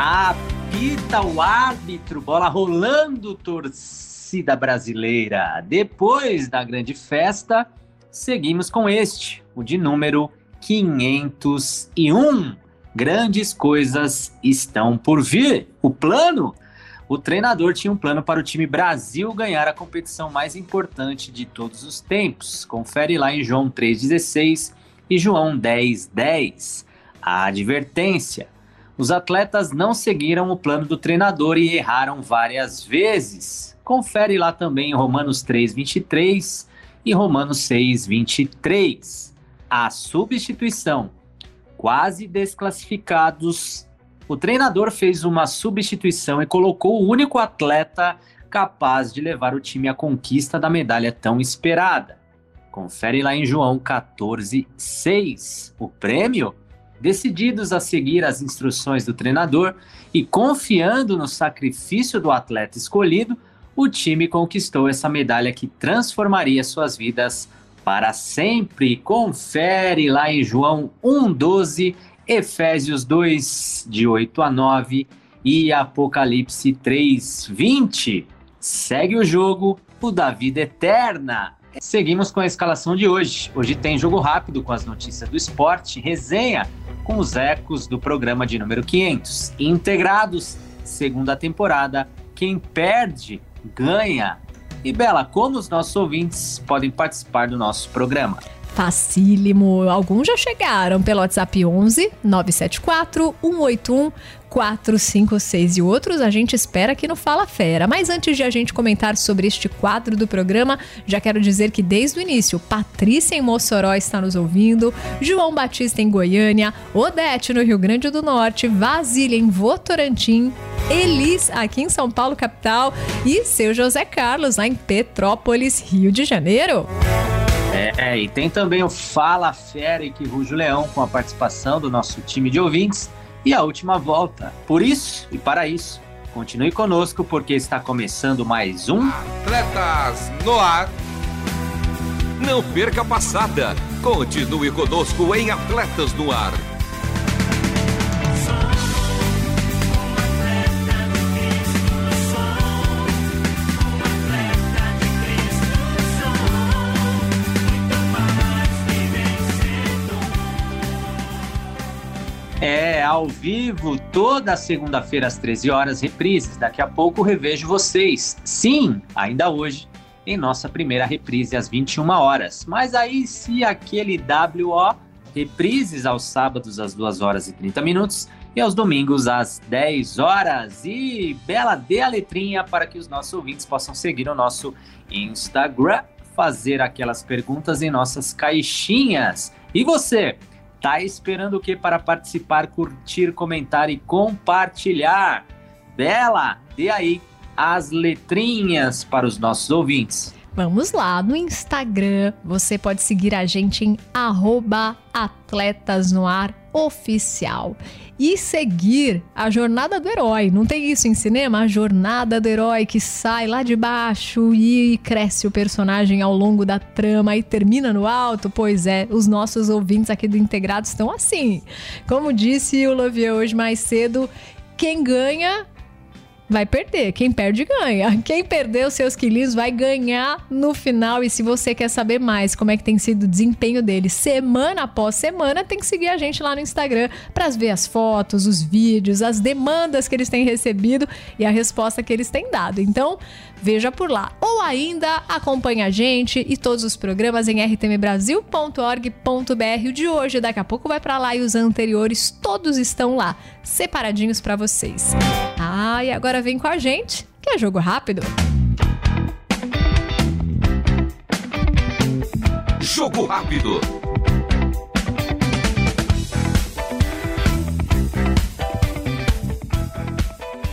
Apita o árbitro, bola rolando, torcida brasileira. Depois da grande festa, seguimos com este, o de número 501. Grandes coisas estão por vir. O plano? O treinador tinha um plano para o time Brasil ganhar a competição mais importante de todos os tempos. Confere lá em João 3,16 e João 10,10. A advertência os atletas não seguiram o plano do treinador e erraram várias vezes. Confere lá também Romanos 3, 23 e Romanos 6, 23. A substituição. Quase desclassificados. O treinador fez uma substituição e colocou o único atleta capaz de levar o time à conquista da medalha tão esperada. Confere lá em João 14, 6. O prêmio? Decididos a seguir as instruções do treinador e confiando no sacrifício do atleta escolhido, o time conquistou essa medalha que transformaria suas vidas para sempre. Confere lá em João 1,12, Efésios 2, de 8 a 9 e Apocalipse 3, 20. Segue o jogo, o da vida eterna. Seguimos com a escalação de hoje. Hoje tem jogo rápido com as notícias do esporte, resenha com os ecos do programa de número 500. Integrados, segunda temporada, quem perde, ganha. E Bela, como os nossos ouvintes podem participar do nosso programa? Facílimo. Alguns já chegaram pelo WhatsApp 11 974 181 456 e outros a gente espera aqui no Fala Fera. Mas antes de a gente comentar sobre este quadro do programa, já quero dizer que desde o início, Patrícia em Mossoró está nos ouvindo, João Batista em Goiânia, Odete no Rio Grande do Norte, Vasília em Votorantim, Elis aqui em São Paulo, capital, e seu José Carlos lá em Petrópolis, Rio de Janeiro. É, e tem também o Fala Fera e que Rujo Leão com a participação do nosso time de ouvintes e a última volta. Por isso e para isso, continue conosco porque está começando mais um Atletas no Ar. Não perca a passada. Continue conosco em Atletas no Ar. É, ao vivo, toda segunda-feira às 13 horas, reprises. Daqui a pouco revejo vocês. Sim, ainda hoje, em nossa primeira reprise às 21 horas. Mas aí, se aquele WO, reprises aos sábados às 2 horas e 30 minutos e aos domingos às 10 horas. E bela dê a letrinha para que os nossos ouvintes possam seguir o nosso Instagram, fazer aquelas perguntas em nossas caixinhas. E você? Tá esperando o que para participar, curtir, comentar e compartilhar? Bela, dê aí as letrinhas para os nossos ouvintes. Vamos lá, no Instagram você pode seguir a gente em atletasnoaroficial e seguir a jornada do herói. Não tem isso em cinema? A jornada do herói que sai lá de baixo e cresce o personagem ao longo da trama e termina no alto? Pois é, os nossos ouvintes aqui do Integrado estão assim. Como disse o Lovier hoje mais cedo, quem ganha vai perder. Quem perde, ganha. Quem perdeu seus quilinhos vai ganhar no final. E se você quer saber mais como é que tem sido o desempenho dele semana após semana, tem que seguir a gente lá no Instagram para ver as fotos, os vídeos, as demandas que eles têm recebido e a resposta que eles têm dado. Então, veja por lá. Ou ainda acompanhe a gente e todos os programas em rtmbrasil.org.br. O de hoje, daqui a pouco vai para lá e os anteriores todos estão lá, separadinhos para vocês. Ah, e agora vem com a gente, que é jogo rápido. Jogo rápido.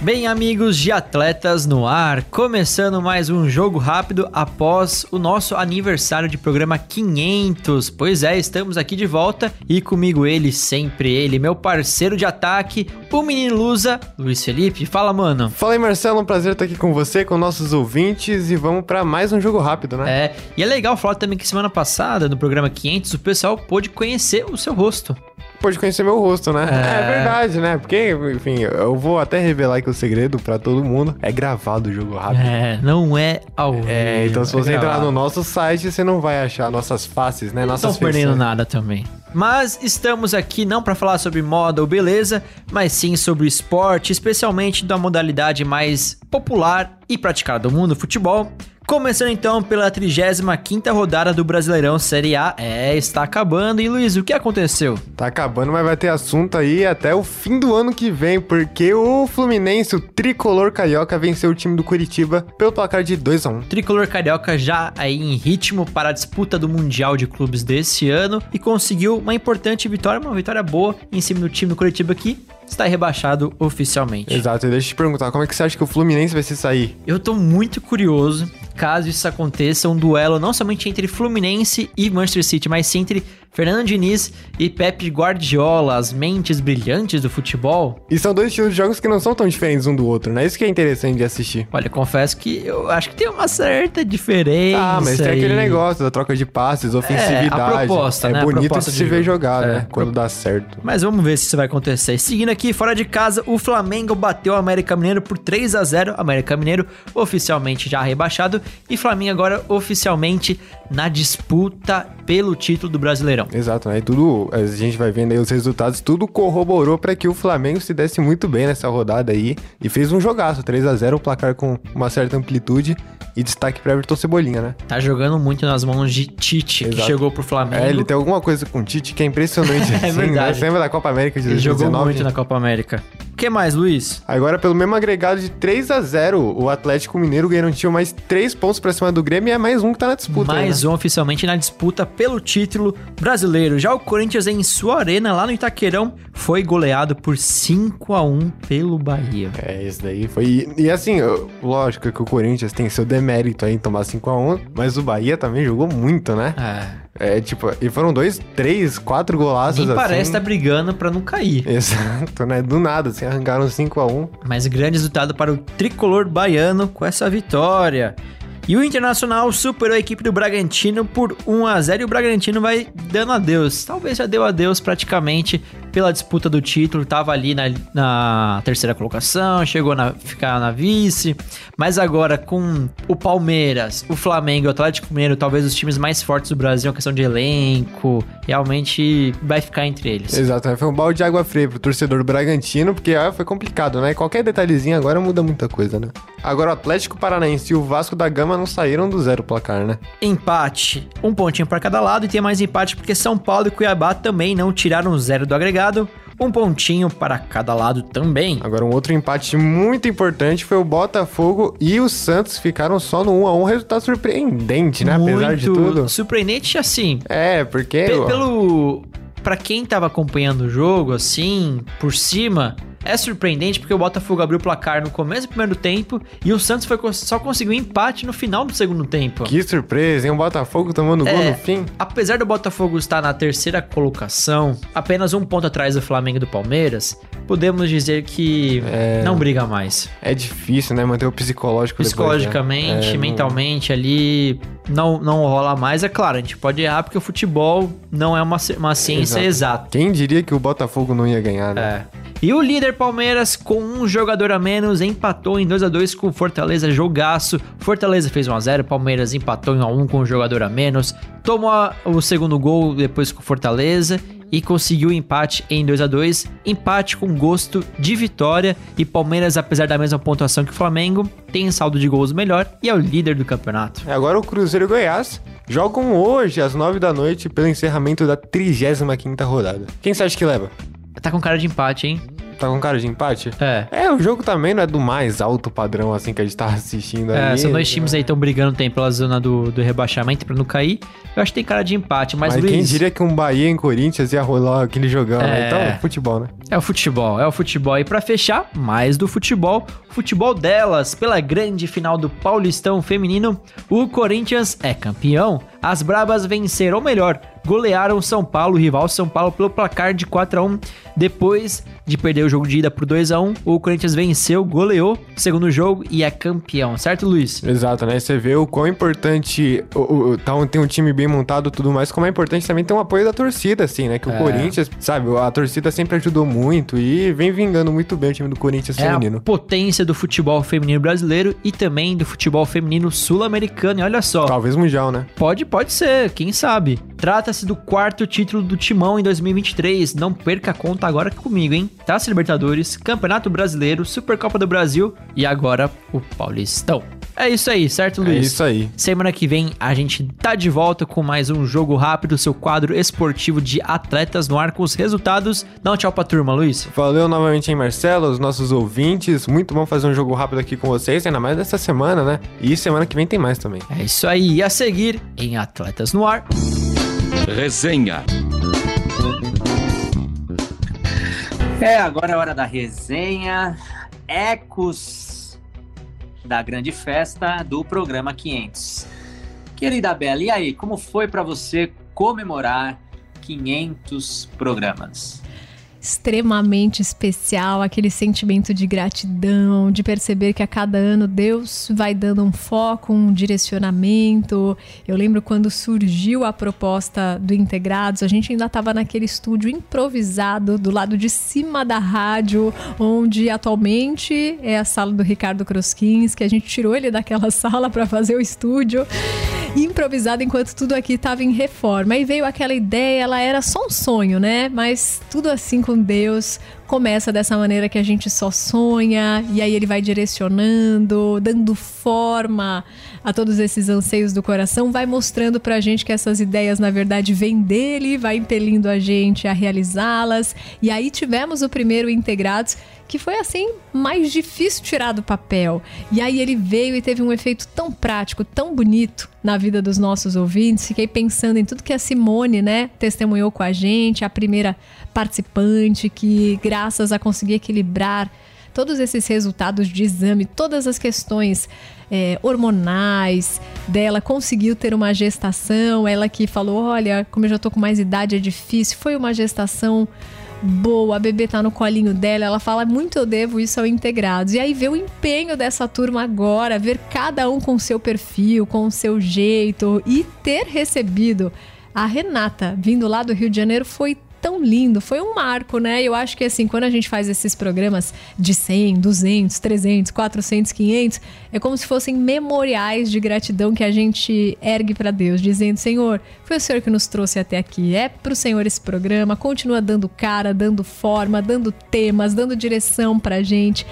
Bem, amigos de atletas no ar, começando mais um jogo rápido após o nosso aniversário de programa 500. Pois é, estamos aqui de volta e comigo ele, sempre ele, meu parceiro de ataque, o menino Lusa, Luiz Felipe. Fala, mano. Fala aí, Marcelo, um prazer estar aqui com você, com nossos ouvintes e vamos para mais um jogo rápido, né? É, e é legal falar também que semana passada, no programa 500, o pessoal pôde conhecer o seu rosto pode conhecer meu rosto, né? É. é. verdade, né? Porque, enfim, eu vou até revelar aqui o segredo pra todo mundo. É gravado o jogo rápido. É, não é ao vivo. É, então se você é entrar no nosso site, você não vai achar nossas faces, né? Nossas Não perdendo nada também. Mas estamos aqui não para falar sobre moda ou beleza, mas sim sobre esporte, especialmente da modalidade mais popular e praticada do mundo, futebol. Começando então pela 35ª rodada do Brasileirão Série A. É, está acabando. E Luiz, o que aconteceu? Tá acabando, mas vai ter assunto aí até o fim do ano que vem, porque o Fluminense, o tricolor carioca, venceu o time do Curitiba pelo placar de 2 a 1. Tricolor carioca já aí em ritmo para a disputa do Mundial de Clubes desse ano e conseguiu uma importante vitória, uma vitória boa em cima do time do Curitiba aqui está rebaixado oficialmente. Exato, e deixa eu te perguntar, como é que você acha que o Fluminense vai se sair? Eu tô muito curioso, caso isso aconteça, um duelo não somente entre Fluminense e Manchester City, mas sim entre Fernando Diniz e Pepe Guardiola, as mentes brilhantes do futebol. E são dois estilos de jogos que não são tão diferentes um do outro, né? Isso que é interessante de assistir. Olha, confesso que eu acho que tem uma certa diferença. Ah, mas tem aquele negócio da troca de passes, ofensividade. É, a proposta, é né? bonito de se ver jogar, é. né? Quando dá certo. Mas vamos ver se isso vai acontecer. Seguindo aqui, fora de casa, o Flamengo bateu o América Mineiro por 3 a 0 América Mineiro oficialmente já rebaixado. E Flamengo agora oficialmente na disputa pelo título do Brasileirão. Exato, né? E tudo, a gente vai vendo aí os resultados, tudo corroborou para que o Flamengo se desse muito bem nessa rodada aí e fez um jogaço, 3 a 0 o placar com uma certa amplitude e destaque para Everton Cebolinha, né? Tá jogando muito nas mãos de Tite, Exato. que chegou pro Flamengo. É, ele tem alguma coisa com Tite que é impressionante. é assim, verdade. Né? Lembra da Copa América de ele 2019? Ele jogou muito na Copa América. O que mais, Luiz? Agora, pelo mesmo agregado de 3 a 0 o Atlético Mineiro garantiu mais 3 pontos para cima do Grêmio e é mais um que tá na disputa. Mais aí, né? um oficialmente na disputa pelo título brasileiro. Já o Corinthians em sua arena, lá no Itaquerão, foi goleado por 5 a 1 pelo Bahia. É, isso daí foi. E, e assim, lógico que o Corinthians tem seu demérito aí em tomar 5 a 1 mas o Bahia também jogou muito, né? É. É, tipo, e foram dois, três, quatro golaços Nem assim. parece estar tá brigando para não cair. Exato, né? Do nada, assim, arrancaram 5 a 1 Mas grande resultado para o tricolor baiano com essa vitória. E o Internacional superou a equipe do Bragantino por 1 a 0 e o Bragantino vai dando adeus. Talvez já deu adeus praticamente pela disputa do título, estava ali na, na, terceira colocação, chegou a ficar na vice, mas agora com o Palmeiras, o Flamengo o Atlético Mineiro, talvez os times mais fortes do Brasil, a questão de elenco, realmente vai ficar entre eles. Exato, foi um balde de água fria pro torcedor do Bragantino, porque ah, foi complicado, né? Qualquer detalhezinho agora muda muita coisa, né? Agora o Atlético Paranaense e o Vasco da Gama não saíram do zero placar, né? Empate, um pontinho para cada lado e tem mais empate porque São Paulo e Cuiabá também não tiraram zero do agregado um pontinho para cada lado também. Agora, um outro empate muito importante foi o Botafogo e o Santos ficaram só no 1 a 1 resultado surpreendente, né? Muito Apesar de tudo. Surpreendente assim. É, porque. Pe pelo. Para quem tava acompanhando o jogo, assim, por cima, é surpreendente porque o Botafogo abriu o placar no começo do primeiro tempo e o Santos foi, só conseguiu empate no final do segundo tempo. Que surpresa, hein? O Botafogo tomando é, gol no fim. Apesar do Botafogo estar na terceira colocação, apenas um ponto atrás do Flamengo e do Palmeiras, podemos dizer que é, não briga mais. É difícil, né? Manter o psicológico Psicologicamente, depois, né? é, mentalmente ali, não, não rola mais. É claro, a gente pode errar porque o futebol não é uma, uma ciência Exato. exata. Quem diria que o Botafogo não ia ganhar, né? É. E o líder Palmeiras, com um jogador a menos, empatou em 2 a 2 com o Fortaleza jogaço. Fortaleza fez 1 a 0 Palmeiras empatou em 1 a 1 com um jogador a menos. Tomou o segundo gol depois com o Fortaleza e conseguiu o empate em 2 a 2 Empate com gosto de vitória. E Palmeiras, apesar da mesma pontuação que o Flamengo, tem saldo de gols melhor e é o líder do campeonato. É, agora o Cruzeiro e Goiás jogam hoje, às 9 da noite, pelo encerramento da 35 rodada. Quem você acha que leva? Tá com cara de empate, hein? Tá com cara de empate? É. É, o jogo também não é do mais alto padrão, assim, que a gente tá assistindo É, ali. são dois times aí estão brigando tem pela zona do, do rebaixamento pra não cair. Eu acho que tem cara de empate, mas, Mas, Luiz, quem diria que um Bahia em Corinthians ia rolar aquele jogão, É. né? Então, futebol, né? é o futebol, é o futebol. E pra fechar, mais do futebol, futebol delas, pela grande final do Paulistão Feminino, o Corinthians é campeão. As Brabas venceram, ou melhor, golearam São Paulo, o rival São Paulo, pelo placar de 4 a 1 Depois de perder o jogo de ida por 2 a 1 o Corinthians venceu, goleou o segundo jogo e é campeão, certo, Luiz? Exato, né? Você vê o quão importante o, o, tá tem um time bem montado e tudo mais, como é importante também ter um apoio da torcida, assim, né? Que o É. Corinthians, sabe, a torcida sempre ajudou muito e vem vingando muito bem o time do Corinthians É a feminino. potência do futebol feminino brasileiro e também do futebol feminino sul-americano. E olha só, Talvez mundial, né? Pode, pode ser, quem sabe. Trata-se do quarto título do Timão em 2023. Não perca a conta agora comigo, hein? Taça Libertadores, Campeonato Brasileiro, Supercopa do Brasil e agora o Paulistão. É isso aí, certo, É Luiz? isso aí. Semana que vem a gente tá de volta com mais um jogo rápido, seu quadro esportivo de atletas no ar com os resultados. Dá um tchau pra turma, Luiz. Valeu novamente, hein, Marcelo, os nossos ouvintes. Muito bom fazer um jogo rápido aqui com vocês, ainda mais dessa semana, né? E semana que vem tem mais também. É isso aí. E a seguir em Atletas no Ar. Resenha. É, agora é hora da resenha. Ecos da grande festa do programa 500. Querida Bela, e aí, como foi pra você comemorar 500 programas? Extremamente especial, aquele sentimento de gratidão, de perceber que a cada ano Deus vai dando um foco, um direcionamento. Eu lembro quando surgiu a proposta do Integrados, a gente ainda estava naquele estúdio improvisado do lado de cima da rádio, onde atualmente é a sala do Ricardo Kroskins, que a gente tirou ele daquela sala para fazer o estúdio improvisado enquanto tudo aqui estava em reforma. E veio aquela ideia, ela era só um sonho, né? Mas tudo assim com Deus começa dessa maneira que a gente só sonha e aí ele vai direcionando, dando forma a todos esses anseios do coração, vai mostrando pra gente que essas ideias na verdade vêm dele, vai impelindo a gente a realizá-las. E aí tivemos o primeiro Integrados que foi assim mais difícil tirar do papel. E aí ele veio e teve um efeito tão prático, tão bonito na vida dos nossos ouvintes. Fiquei pensando em tudo que a Simone, né, testemunhou com a gente, a primeira participante que graças a conseguir equilibrar todos esses resultados de exame, todas as questões é, hormonais dela, conseguiu ter uma gestação. Ela que falou: Olha, como eu já tô com mais idade, é difícil. Foi uma gestação boa, a bebê tá no colinho dela, ela fala muito eu devo isso ao Integrados. E aí ver o empenho dessa turma agora, ver cada um com seu perfil, com o seu jeito e ter recebido a Renata vindo lá do Rio de Janeiro foi tão lindo, foi um marco, né? Eu acho que assim, quando a gente faz esses programas de 100, 200, 300, 400, 500, é como se fossem memoriais de gratidão que a gente ergue para Deus, dizendo: Senhor, foi o Senhor que nos trouxe até aqui. É pro Senhor esse programa, continua dando cara, dando forma, dando temas, dando direção pra gente.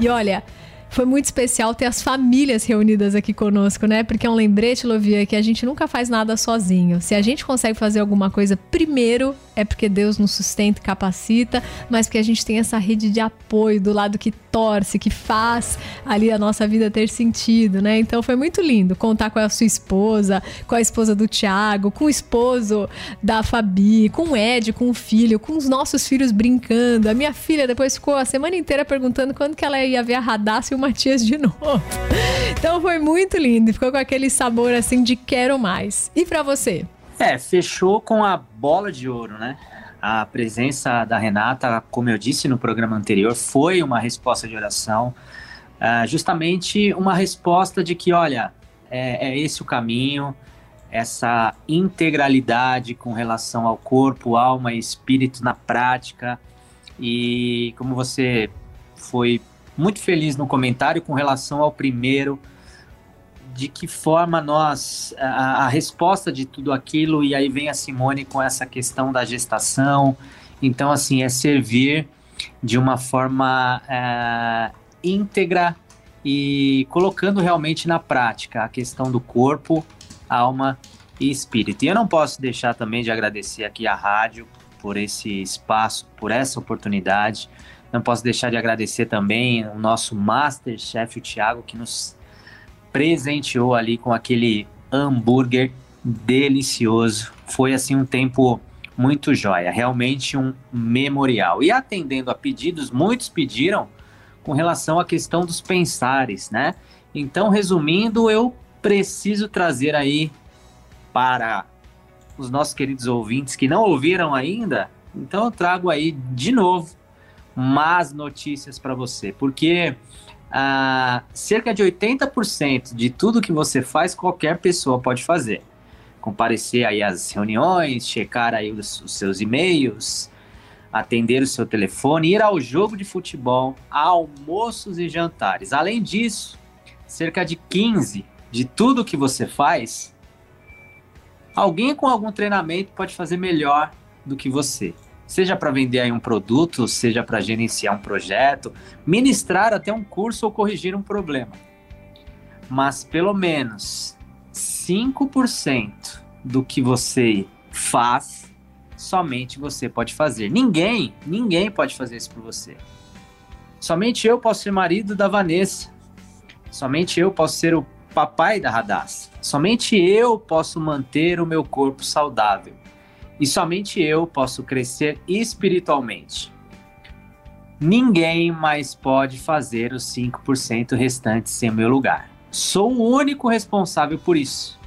E olha, foi muito especial ter as famílias reunidas aqui conosco, né? Porque é um lembrete, Lovia, que a gente nunca faz nada sozinho. Se a gente consegue fazer alguma coisa primeiro, é porque Deus nos sustenta e capacita, mas porque a gente tem essa rede de apoio do lado que torce, que faz ali a nossa vida ter sentido, né? Então foi muito lindo contar com a sua esposa, com a esposa do Tiago, com o esposo da Fabi, com o Ed, com o filho, com os nossos filhos brincando. A minha filha depois ficou a semana inteira perguntando quando que ela ia ver a Radassa e o Matias de novo. Então foi muito lindo, ficou com aquele sabor assim de quero mais. E para você? É, fechou com a bola de ouro, né? A presença da Renata, como eu disse no programa anterior, foi uma resposta de oração, uh, justamente uma resposta de que, olha, é, é esse o caminho, essa integralidade com relação ao corpo, alma e espírito na prática. E como você foi muito feliz no comentário com relação ao primeiro. De que forma nós a, a, resposta de tudo aquilo e aí vem a Simone com essa questão da gestação. Então assim é servir de uma forma é, íntegra e colocando realmente na prática a questão do corpo alma e espírito. E eu não posso deixar também de agradecer aqui a rádio por esse espaço por essa oportunidade Não posso deixar de agradecer também o nosso Masterchef, o Thiago, que nos presenteou ali com aquele hambúrguer delicioso. Foi assim um tempo muito jóia, realmente um memorial. E atendendo a pedidos, muitos pediram com relação à questão dos pensares, né? Então, resumindo, eu preciso trazer aí para os nossos queridos ouvintes que não ouviram ainda, então eu trago aí de novo más notícias para você, porque ah, cerca de 80% de tudo que você faz, qualquer pessoa pode fazer. Comparecer aí às reuniões, checar aí os, os seus e-mails, atender o seu telefone, ir ao jogo de futebol, almoços e jantares. Além disso, cerca de 15 de tudo que você faz, alguém com algum treinamento pode fazer melhor do que você. Seja para vender aí um produto, seja para gerenciar um projeto, ministrar até um curso ou corrigir um problema. Mas pelo menos 5% do que você faz, somente você pode fazer. Ninguém, ninguém pode fazer isso por você. Somente eu posso ser marido da Vanessa. Somente eu posso ser o papai da Radassa. Somente eu posso manter o meu corpo saudável. E somente eu posso crescer espiritualmente. Ninguém mais pode fazer os 5% restantes em meu lugar. Sou o único responsável por isso.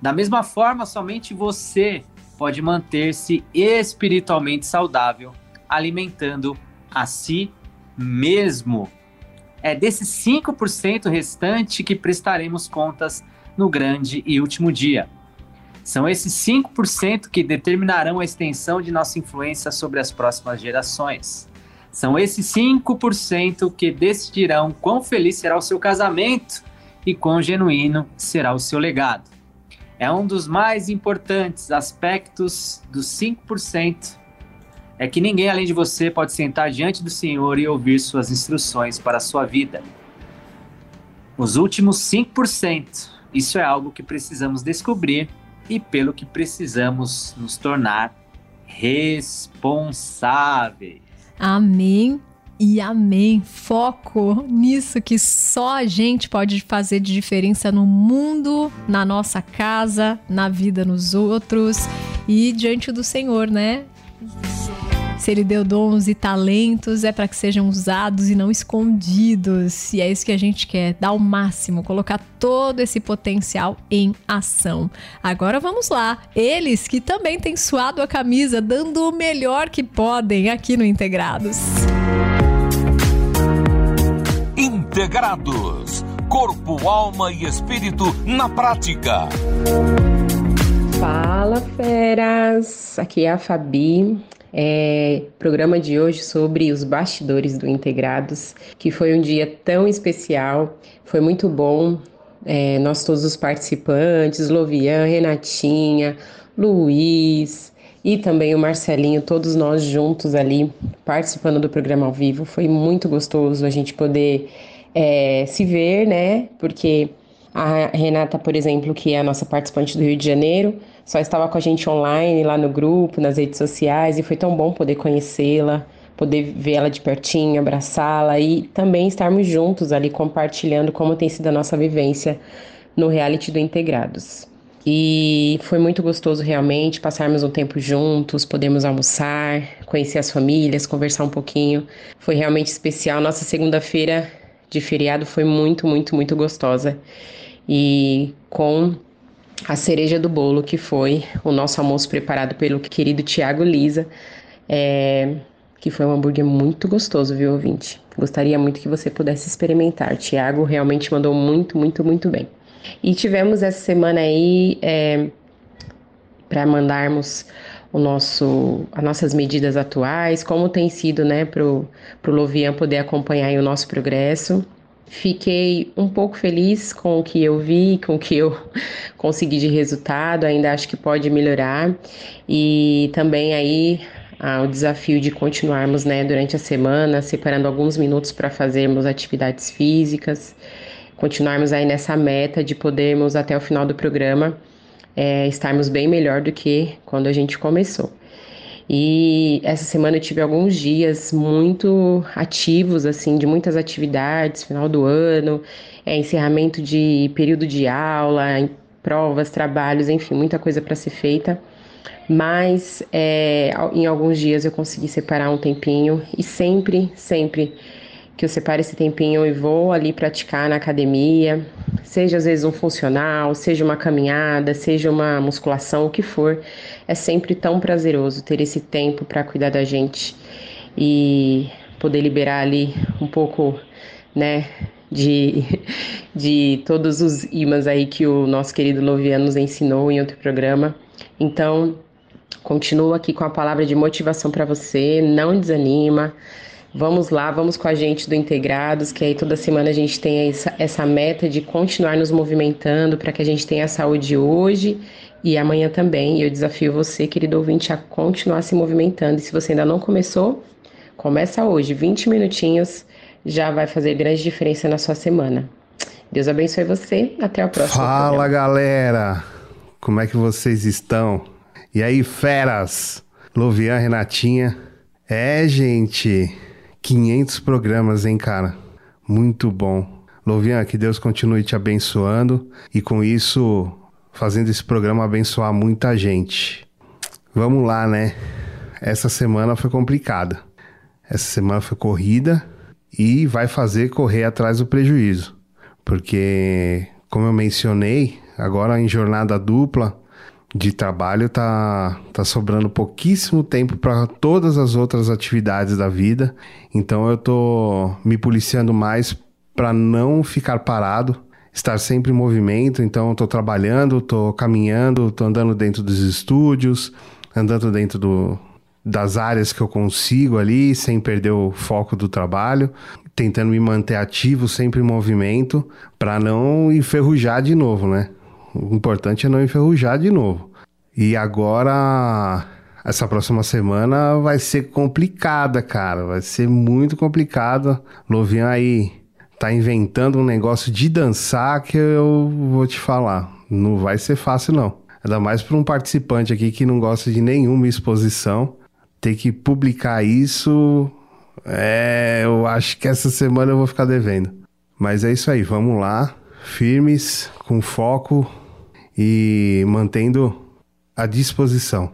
Da mesma forma, somente você pode manter-se espiritualmente saudável, alimentando a si mesmo. É desses 5% restante que prestaremos contas no grande e último dia. São esses 5% que determinarão a extensão de nossa influência sobre as próximas gerações. São esses 5% que decidirão quão feliz será o seu casamento e quão genuíno será o seu legado. É um dos mais importantes aspectos dos 5%. É que ninguém além de você pode sentar diante do Senhor e ouvir suas instruções para a sua vida. Os últimos 5%, isso é algo que precisamos descobrir e pelo que precisamos nos tornar responsáveis. Amém e amém. Foco nisso que só a gente pode fazer de diferença no mundo, na nossa casa, na vida nos outros e diante do Senhor, né? Se ele deu dons e talentos, é para que sejam usados e não escondidos. E é isso que a gente quer, dar o máximo, colocar todo esse potencial em ação. Agora vamos lá. Eles que também têm suado a camisa, dando o melhor que podem aqui no Integrados. Integrados. Corpo, alma e espírito na prática. Fala, feras! Aqui é a Fabi é, programa de hoje sobre os bastidores do Integrados, que foi um dia tão especial, foi muito bom. É, nós todos os participantes, Lovian, Renatinha, Luiz e também o Marcelinho, todos nós juntos ali participando do programa ao vivo. Foi muito gostoso a gente poder é, se ver, né? Porque a Renata, por exemplo, que é a nossa participante do Rio de Janeiro, só estava com a gente online lá no grupo, nas redes sociais, e foi tão bom poder conhecê-la, poder vê-la de pertinho, abraçá-la e também estarmos juntos ali compartilhando como tem sido a nossa vivência no reality do Integrados. E foi muito gostoso realmente passarmos um tempo juntos, podemos almoçar, conhecer as famílias, conversar um pouquinho. Foi realmente especial. Nossa segunda-feira de feriado foi muito, muito, muito gostosa. E com a cereja do bolo, que foi o nosso almoço preparado pelo querido Tiago Lisa, é, que foi um hambúrguer muito gostoso, viu, ouvinte? Gostaria muito que você pudesse experimentar. Tiago realmente mandou muito, muito, muito bem. E tivemos essa semana aí é, para mandarmos o nosso, as nossas medidas atuais, como tem sido, né, para o Lovian poder acompanhar o nosso progresso. Fiquei um pouco feliz com o que eu vi, com o que eu consegui de resultado, ainda acho que pode melhorar. E também aí ah, o desafio de continuarmos né, durante a semana, separando alguns minutos para fazermos atividades físicas, continuarmos aí nessa meta de podermos até o final do programa é, estarmos bem melhor do que quando a gente começou. E essa semana eu tive alguns dias muito ativos, assim, de muitas atividades, final do ano, é, encerramento de período de aula, provas, trabalhos, enfim, muita coisa para ser feita. Mas é, em alguns dias eu consegui separar um tempinho e sempre, sempre que eu separo esse tempinho e vou ali praticar na academia, seja às vezes um funcional, seja uma caminhada, seja uma musculação, o que for, é sempre tão prazeroso ter esse tempo para cuidar da gente e poder liberar ali um pouco, né, de, de todos os imãs aí que o nosso querido Loviano nos ensinou em outro programa. Então, continuo aqui com a palavra de motivação para você, não desanima, Vamos lá, vamos com a gente do Integrados, que aí toda semana a gente tem essa, essa meta de continuar nos movimentando para que a gente tenha saúde hoje e amanhã também. E eu desafio você, querido ouvinte, a continuar se movimentando. E se você ainda não começou, começa hoje, 20 minutinhos, já vai fazer grande diferença na sua semana. Deus abençoe você. Até a próxima. Fala, programa. galera. Como é que vocês estão? E aí, feras? Lovian, Renatinha. É, gente. 500 programas, hein, cara? Muito bom. Louvian, que Deus continue te abençoando e com isso fazendo esse programa abençoar muita gente. Vamos lá, né? Essa semana foi complicada. Essa semana foi corrida e vai fazer correr atrás do prejuízo. Porque, como eu mencionei, agora em jornada dupla, de trabalho tá, tá sobrando pouquíssimo tempo para todas as outras atividades da vida. Então eu tô me policiando mais para não ficar parado, estar sempre em movimento. Então eu tô trabalhando, tô caminhando, tô andando dentro dos estúdios, andando dentro do, das áreas que eu consigo ali, sem perder o foco do trabalho, tentando me manter ativo, sempre em movimento, para não enferrujar de novo, né? O importante é não enferrujar de novo. E agora, essa próxima semana vai ser complicada, cara. Vai ser muito complicada. Lovian aí tá inventando um negócio de dançar que eu vou te falar. Não vai ser fácil, não. Ainda mais para um participante aqui que não gosta de nenhuma exposição. Ter que publicar isso. É, eu acho que essa semana eu vou ficar devendo. Mas é isso aí, vamos lá. Firmes, com foco e mantendo a disposição.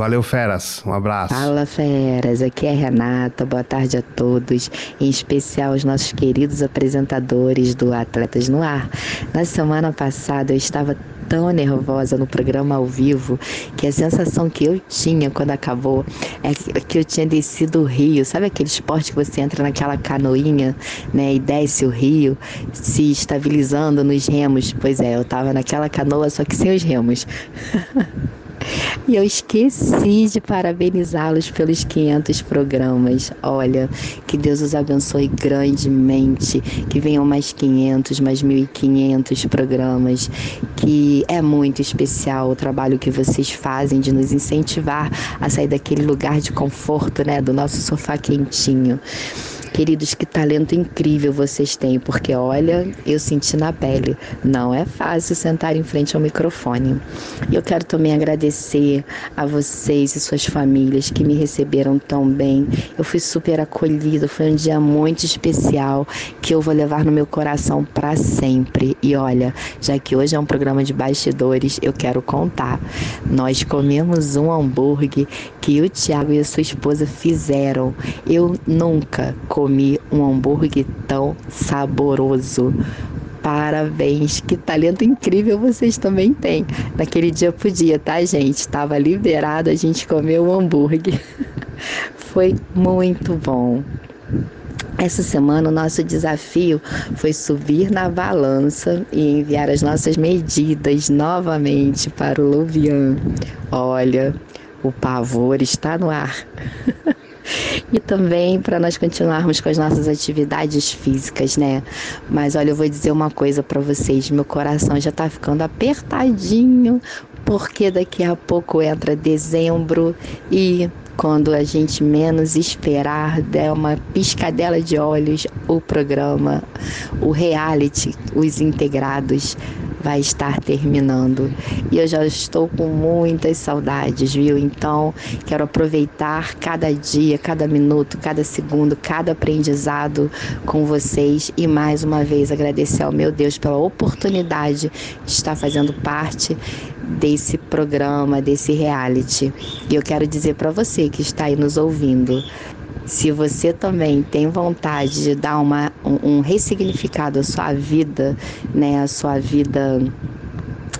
Valeu, Feras. Um abraço. Fala, Feras. Aqui é Renata. Boa tarde a todos. Em especial os nossos queridos apresentadores do Atletas no Ar. Na semana passada eu estava tão nervosa no programa ao vivo que a sensação que eu tinha quando acabou é que eu tinha descido o rio. Sabe aquele esporte que você entra naquela canoinha, né, e desce o rio, se estabilizando nos remos? Pois é, eu estava naquela canoa, só que sem os remos. E eu esqueci de parabenizá-los pelos 500 programas. Olha, que Deus os abençoe grandemente, que venham mais 500, mais 1.500 programas, que é muito especial o trabalho que vocês fazem de nos incentivar a sair daquele lugar de conforto, né, do nosso sofá quentinho. Queridos, que talento incrível vocês têm, porque olha, eu senti na pele, não é fácil sentar em frente ao microfone. E eu quero também agradecer a vocês e suas famílias que me receberam tão bem. Eu fui super acolhida, foi um dia muito especial que eu vou levar no meu coração para sempre. E olha, já que hoje é um programa de bastidores, eu quero contar. Nós comemos um hambúrguer que o Tiago e a sua esposa fizeram. Eu nunca comi comi um hambúrguer tão saboroso. Parabéns, que talento incrível vocês também têm. Naquele dia podia, tá, gente? Estava liberado, a gente comeu o hambúrguer. Foi muito bom. Essa semana o nosso desafio foi subir na balança e enviar as nossas medidas novamente para o Louvian. Olha, o pavor está no ar. e também para nós continuarmos com as nossas atividades físicas, né? Mas olha, eu vou dizer uma coisa para vocês, meu coração já tá ficando apertadinho, porque daqui a pouco entra dezembro e quando a gente menos esperar, der uma piscadela de olhos, o programa, o reality, os integrados vai estar terminando. E eu já estou com muitas saudades, viu? Então, quero aproveitar cada dia, cada minuto, cada segundo, cada aprendizado com vocês e mais uma vez agradecer ao meu Deus pela oportunidade de estar fazendo parte desse programa, desse reality. E eu quero dizer para você que está aí nos ouvindo, se você também tem vontade de dar uma, um, um ressignificado à sua vida, né, à sua vida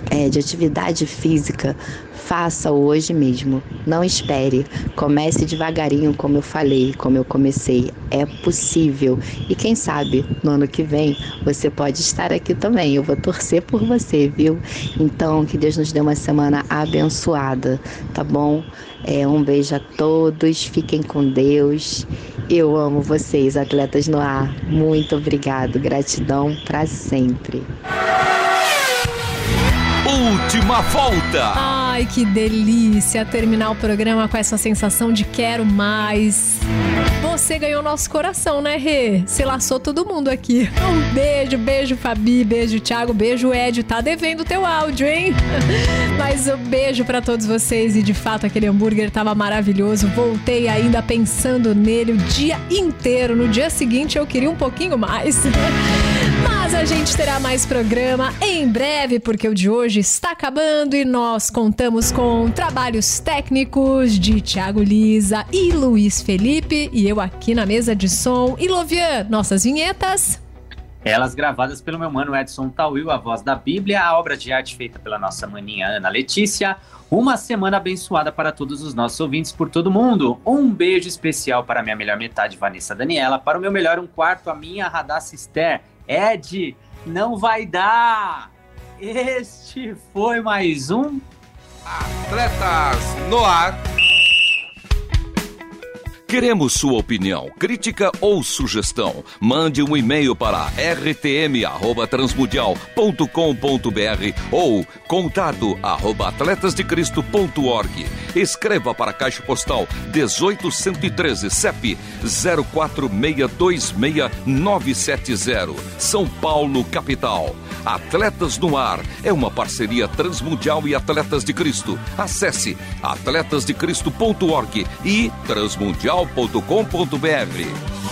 é, de atividade física, faça hoje mesmo. Não espere. Comece devagarinho, como eu falei, como eu comecei. É possível. E quem sabe no ano que vem você pode estar aqui também. Eu vou torcer por você, viu? Então, que Deus nos dê uma semana abençoada, tá bom? É, um beijo a todos. Fiquem com Deus. Eu amo vocês, atletas no ar. Muito obrigado. Gratidão para sempre. Última volta. Ai, que delícia terminar o programa com essa sensação de quero mais. Você ganhou nosso coração, né, Rê? Se laçou todo mundo aqui. Um beijo, beijo, Fabi, beijo, Thiago, beijo, Ed. Tá devendo teu áudio, hein? Mas um beijo para todos vocês e de fato aquele hambúrguer tava maravilhoso. Voltei ainda pensando nele o dia inteiro. No dia seguinte eu queria um pouquinho mais. A gente terá mais programa em breve, porque o de hoje está acabando e nós contamos com trabalhos técnicos de Thiago Lisa e Luiz Felipe e eu aqui na mesa de som. E Lovian, nossas vinhetas. Elas gravadas pelo meu mano Edson Tauil, a voz da Bíblia, a obra de arte feita pela nossa maninha Ana Letícia. Uma semana abençoada para todos os nossos ouvintes por todo mundo. Um beijo especial para minha melhor metade, Vanessa Daniela. Para o meu melhor um quarto, a minha Radassa Esther. Ed, não vai dar! Este foi mais um Atletas no ar. Queremos sua opinião, crítica ou sugestão. Mande um e-mail para rtm@transmundial.com.br ou contato arroba atletasdecristo.org. Escreva para a Caixa Postal 18113 CEP 04626970, São Paulo, capital. Atletas no Ar é uma parceria Transmundial e Atletas de Cristo. Acesse atletasdecristo.org e transmundial.com.br.